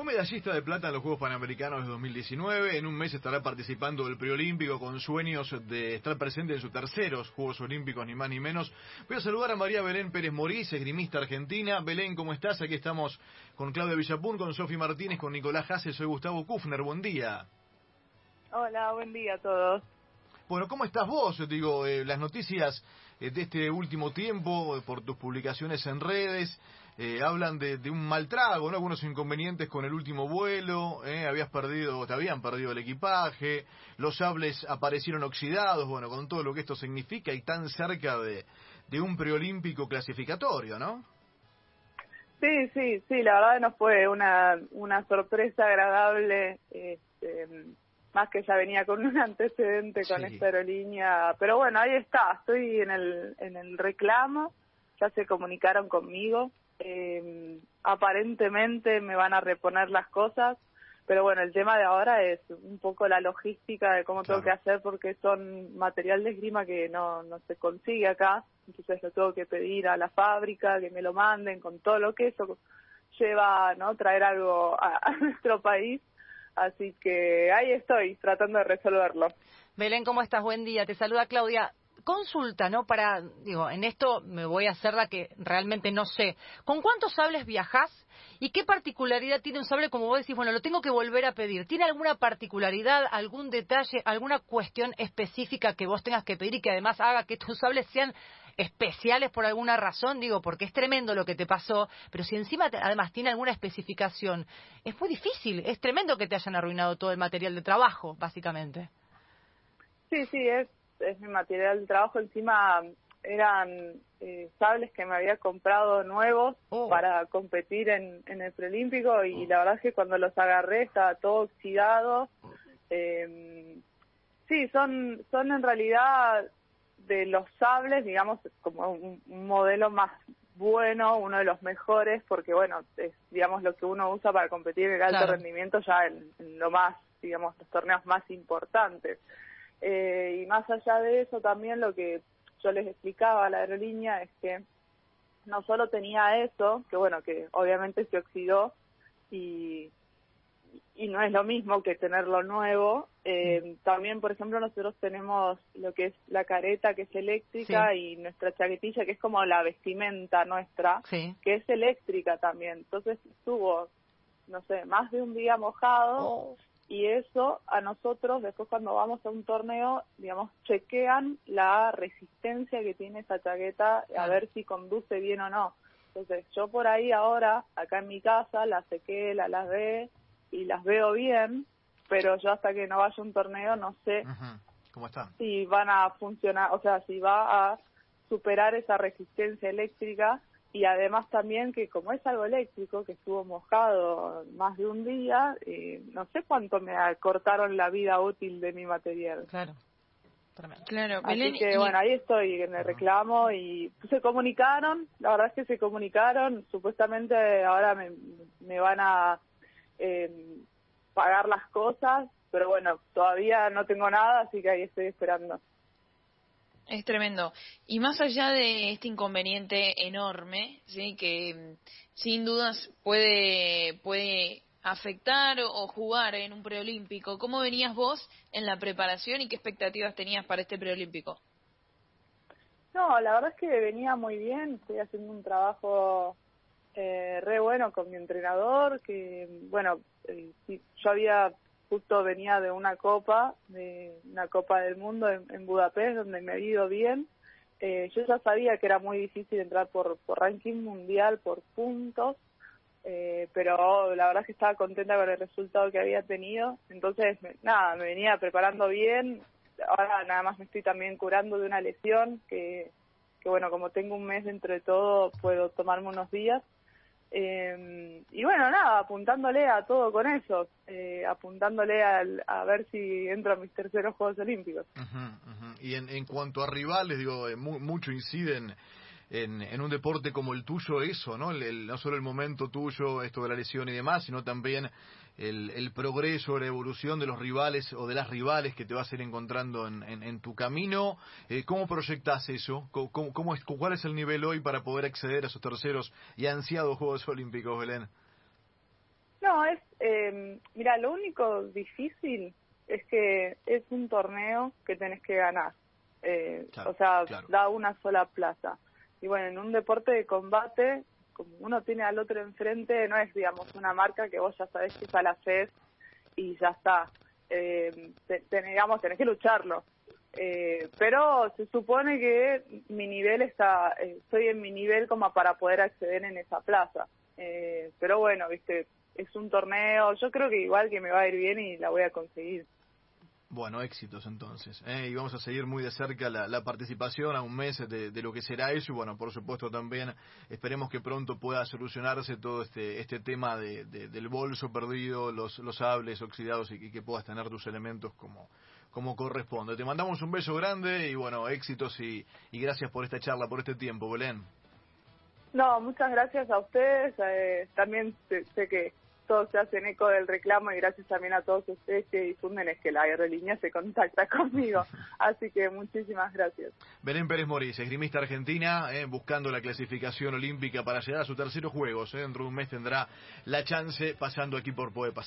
Fue medallista de plata en los Juegos Panamericanos de 2019. En un mes estará participando del preolímpico con sueños de estar presente en sus terceros Juegos Olímpicos, ni más ni menos. Voy a saludar a María Belén Pérez Morís, esgrimista argentina. Belén, ¿cómo estás? Aquí estamos con Claudia Villapún, con Sofi Martínez, con Nicolás Jase. Soy Gustavo Kufner. Buen día. Hola, buen día a todos. Bueno, ¿cómo estás vos? Digo, eh, las noticias eh, de este último tiempo, eh, por tus publicaciones en redes, eh, hablan de, un mal trago, ¿no? Algunos inconvenientes con el último vuelo, habías perdido, te habían perdido el equipaje, los sables aparecieron oxidados, bueno, con todo lo que esto significa y tan cerca de, de un preolímpico clasificatorio, ¿no? Sí, sí, sí, la verdad no fue una, una sorpresa agradable, este, más que ya venía con un antecedente con sí. esta aerolínea, pero bueno, ahí está, estoy en el, en el reclamo, ya se comunicaron conmigo, eh, aparentemente me van a reponer las cosas, pero bueno, el tema de ahora es un poco la logística de cómo claro. tengo que hacer porque son material de esgrima que no, no se consigue acá, entonces lo tengo que pedir a la fábrica, que me lo manden con todo lo que eso lleva, ¿no? Traer algo a, a nuestro país Así que ahí estoy, tratando de resolverlo. Belén, ¿cómo estás? Buen día. Te saluda Claudia. Consulta, ¿no? Para, digo, en esto me voy a hacer la que realmente no sé. ¿Con cuántos sables viajás? ¿Y qué particularidad tiene un sable? Como vos decís, bueno, lo tengo que volver a pedir. ¿Tiene alguna particularidad, algún detalle, alguna cuestión específica que vos tengas que pedir y que además haga que tus sables sean especiales por alguna razón, digo, porque es tremendo lo que te pasó, pero si encima te, además tiene alguna especificación, es muy difícil, es tremendo que te hayan arruinado todo el material de trabajo, básicamente. Sí, sí, es, es mi material de trabajo, encima eran eh, sables que me había comprado nuevos oh. para competir en, en el preolímpico y oh. la verdad es que cuando los agarré estaba todo oxidado. Eh, sí, son, son en realidad de los sables, digamos, como un, un, modelo más bueno, uno de los mejores, porque bueno, es digamos lo que uno usa para competir en el alto claro. rendimiento ya en, en, lo más, digamos, los torneos más importantes. Eh, y más allá de eso también lo que yo les explicaba a la aerolínea es que no solo tenía eso, que bueno, que obviamente se oxidó y, y no es lo mismo que tenerlo nuevo. Eh, también, por ejemplo, nosotros tenemos lo que es la careta, que es eléctrica, sí. y nuestra chaquetilla, que es como la vestimenta nuestra, sí. que es eléctrica también. Entonces estuvo, no sé, más de un día mojado. Oh. Y eso a nosotros, después cuando vamos a un torneo, digamos, chequean la resistencia que tiene esa chaqueta, a ver si conduce bien o no. Entonces, yo por ahí ahora, acá en mi casa, la sequé, la lavé, y las veo bien, pero yo hasta que no vaya a un torneo no sé uh -huh. ¿Cómo está? si van a funcionar, o sea, si va a superar esa resistencia eléctrica y además también que como es algo eléctrico, que estuvo mojado más de un día, eh, no sé cuánto me cortaron la vida útil de mi material. Claro. Claro, Así Belén, que y... bueno, ahí estoy en el reclamo y se comunicaron, la verdad es que se comunicaron, supuestamente ahora me, me van a eh, pagar las cosas, pero bueno, todavía no tengo nada, así que ahí estoy esperando. Es tremendo. Y más allá de este inconveniente enorme, sí, que sin dudas puede puede afectar o jugar en un preolímpico, ¿cómo venías vos en la preparación y qué expectativas tenías para este preolímpico? No, la verdad es que venía muy bien, estoy haciendo un trabajo eh, re bueno con mi entrenador, que bueno, eh, yo había justo venía de una copa, de una copa del mundo en, Budapest, donde me había ido bien. Eh, yo ya sabía que era muy difícil entrar por, por ranking mundial, por puntos, eh, pero la verdad es que estaba contenta con el resultado que había tenido. Entonces, me, nada, me venía preparando bien. Ahora nada más me estoy también curando de una lesión que, que bueno, como tengo un mes entre todo, puedo tomarme unos días. Eh, y bueno, nada, apuntándole a todo con eso, eh, apuntándole al, a ver si entro a mis terceros Juegos Olímpicos. Uh -huh, uh. Y en, en cuanto a rivales, digo, eh, mu mucho inciden en, en, un deporte como el tuyo eso, ¿no? El, el, no solo el momento tuyo, esto de la lesión y demás, sino también el, el progreso, la evolución de los rivales o de las rivales que te vas a ir encontrando en, en, en tu camino. Eh, ¿Cómo proyectas eso? ¿Cómo, cómo es, ¿Cuál es el nivel hoy para poder acceder a esos terceros y ansiados Juegos Olímpicos, Belén? No, es, eh, mira, lo único difícil es que es un torneo que tenés que ganar. Eh, o sea, da una sola plaza. Y bueno, en un deporte de combate, como uno tiene al otro enfrente, no es, digamos, una marca que vos ya sabés que es a la FES y ya está. Eh, digamos, tenés que lucharlo. Eh, pero se supone que mi nivel está, eh, estoy en mi nivel como para poder acceder en esa plaza. Eh, pero bueno, viste, es un torneo, yo creo que igual que me va a ir bien y la voy a conseguir. Bueno, éxitos entonces. ¿eh? Y vamos a seguir muy de cerca la, participación a un mes de, lo que será eso. Y bueno, por supuesto también esperemos que pronto pueda solucionarse todo este este tema de, del bolso perdido, los, los sables oxidados y, que puedas tener tus elementos como, como corresponde. Te mandamos un beso grande y bueno, éxitos y, y gracias por esta charla, por este tiempo, Belén. No, muchas gracias a ustedes. Eh, también sé que todos se hacen eco del reclamo y gracias también a todos ustedes que difunden es que la aerolínea se contacta conmigo. Así que muchísimas gracias. Belén Pérez Morís, esgrimista argentina, eh, buscando la clasificación olímpica para llegar a sus terceros juegos. Eh. Dentro de un mes tendrá la chance pasando aquí por Puede